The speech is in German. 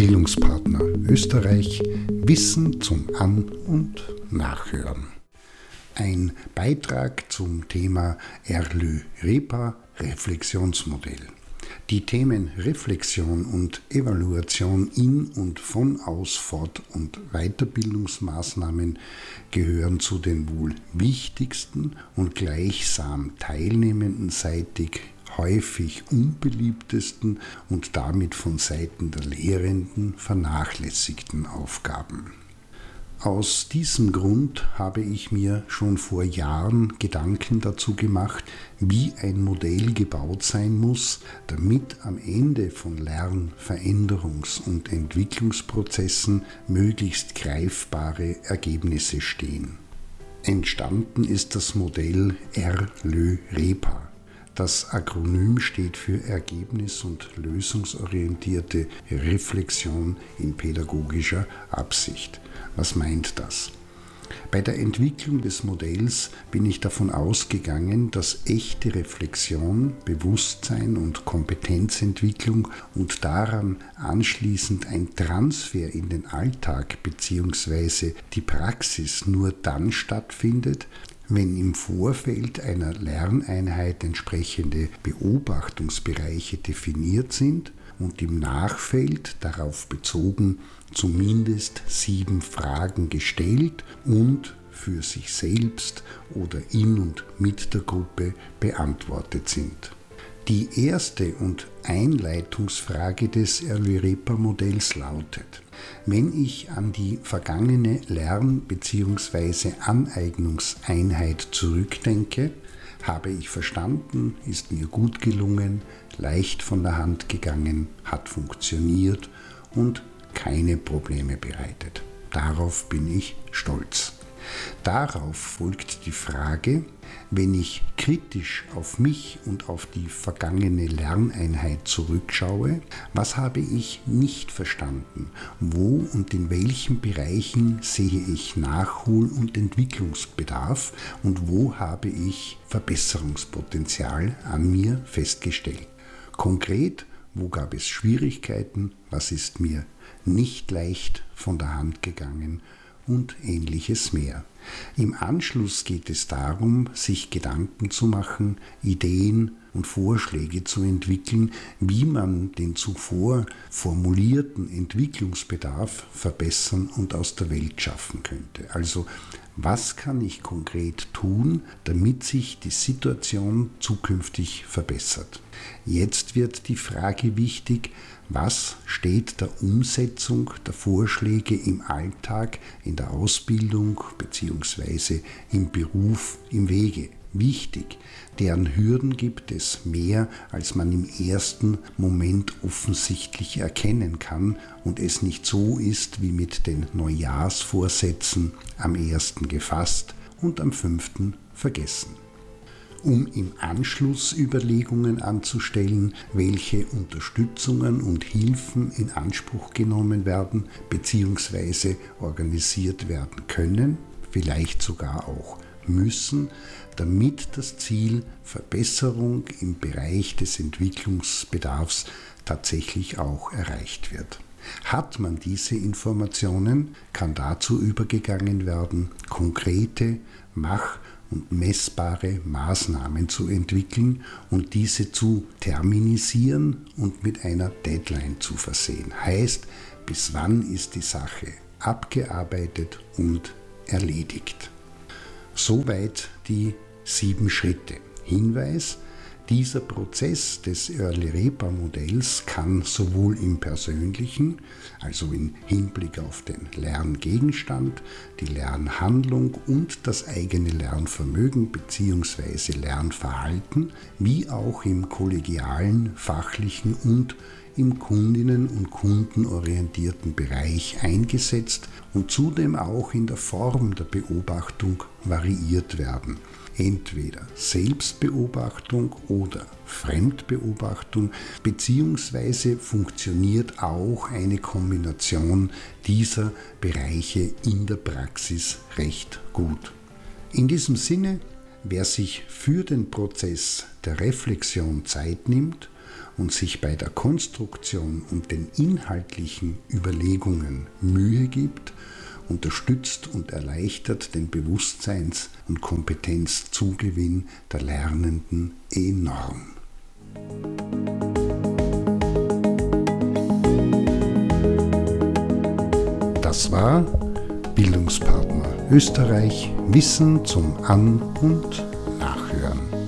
Bildungspartner Österreich Wissen zum An- und Nachhören. Ein Beitrag zum Thema Erlö-Repa Reflexionsmodell. Die Themen Reflexion und Evaluation in und von Aus-, Fort- und Weiterbildungsmaßnahmen gehören zu den wohl wichtigsten und gleichsam teilnehmendenseitig häufig unbeliebtesten und damit von Seiten der Lehrenden vernachlässigten Aufgaben. Aus diesem Grund habe ich mir schon vor Jahren Gedanken dazu gemacht, wie ein Modell gebaut sein muss, damit am Ende von Lern-, Veränderungs- und Entwicklungsprozessen möglichst greifbare Ergebnisse stehen. Entstanden ist das Modell R-Lö-Repa. Das Akronym steht für Ergebnis- und lösungsorientierte Reflexion in pädagogischer Absicht. Was meint das? Bei der Entwicklung des Modells bin ich davon ausgegangen, dass echte Reflexion, Bewusstsein und Kompetenzentwicklung und daran anschließend ein Transfer in den Alltag bzw. die Praxis nur dann stattfindet, wenn im Vorfeld einer Lerneinheit entsprechende Beobachtungsbereiche definiert sind und im Nachfeld darauf bezogen zumindest sieben Fragen gestellt und für sich selbst oder in und mit der Gruppe beantwortet sind. Die erste und Einleitungsfrage des Erlyrepa-Modells lautet, wenn ich an die vergangene Lern- bzw. Aneignungseinheit zurückdenke, habe ich verstanden, ist mir gut gelungen, leicht von der Hand gegangen, hat funktioniert und keine Probleme bereitet. Darauf bin ich stolz. Darauf folgt die Frage, wenn ich kritisch auf mich und auf die vergangene Lerneinheit zurückschaue, was habe ich nicht verstanden? Wo und in welchen Bereichen sehe ich Nachhol- und Entwicklungsbedarf und wo habe ich Verbesserungspotenzial an mir festgestellt? Konkret, wo gab es Schwierigkeiten? Was ist mir nicht leicht von der Hand gegangen? Und ähnliches mehr. Im Anschluss geht es darum, sich Gedanken zu machen, Ideen und Vorschläge zu entwickeln, wie man den zuvor formulierten Entwicklungsbedarf verbessern und aus der Welt schaffen könnte. Also was kann ich konkret tun, damit sich die Situation zukünftig verbessert? Jetzt wird die Frage wichtig, was steht der Umsetzung der Vorschläge im Alltag, in der Ausbildung bzw. im Beruf im Wege? Wichtig, deren Hürden gibt es mehr, als man im ersten Moment offensichtlich erkennen kann und es nicht so ist wie mit den Neujahrsvorsätzen am ersten gefasst und am fünften vergessen um im Anschluss Überlegungen anzustellen, welche Unterstützungen und Hilfen in Anspruch genommen werden bzw. organisiert werden können, vielleicht sogar auch müssen, damit das Ziel Verbesserung im Bereich des Entwicklungsbedarfs tatsächlich auch erreicht wird. Hat man diese Informationen, kann dazu übergegangen werden, konkrete Mach- und messbare Maßnahmen zu entwickeln und diese zu terminisieren und mit einer Deadline zu versehen. Heißt, bis wann ist die Sache abgearbeitet und erledigt. Soweit die sieben Schritte. Hinweis, dieser Prozess des Early-Repa-Modells kann sowohl im persönlichen, also im Hinblick auf den Lerngegenstand, die Lernhandlung und das eigene Lernvermögen bzw. Lernverhalten, wie auch im kollegialen, fachlichen und im kundinnen- und kundenorientierten Bereich eingesetzt und zudem auch in der Form der Beobachtung variiert werden entweder Selbstbeobachtung oder Fremdbeobachtung, beziehungsweise funktioniert auch eine Kombination dieser Bereiche in der Praxis recht gut. In diesem Sinne, wer sich für den Prozess der Reflexion Zeit nimmt und sich bei der Konstruktion und den inhaltlichen Überlegungen Mühe gibt, unterstützt und erleichtert den Bewusstseins- und Kompetenzzugewinn der Lernenden enorm. Das war Bildungspartner Österreich Wissen zum An- und Nachhören.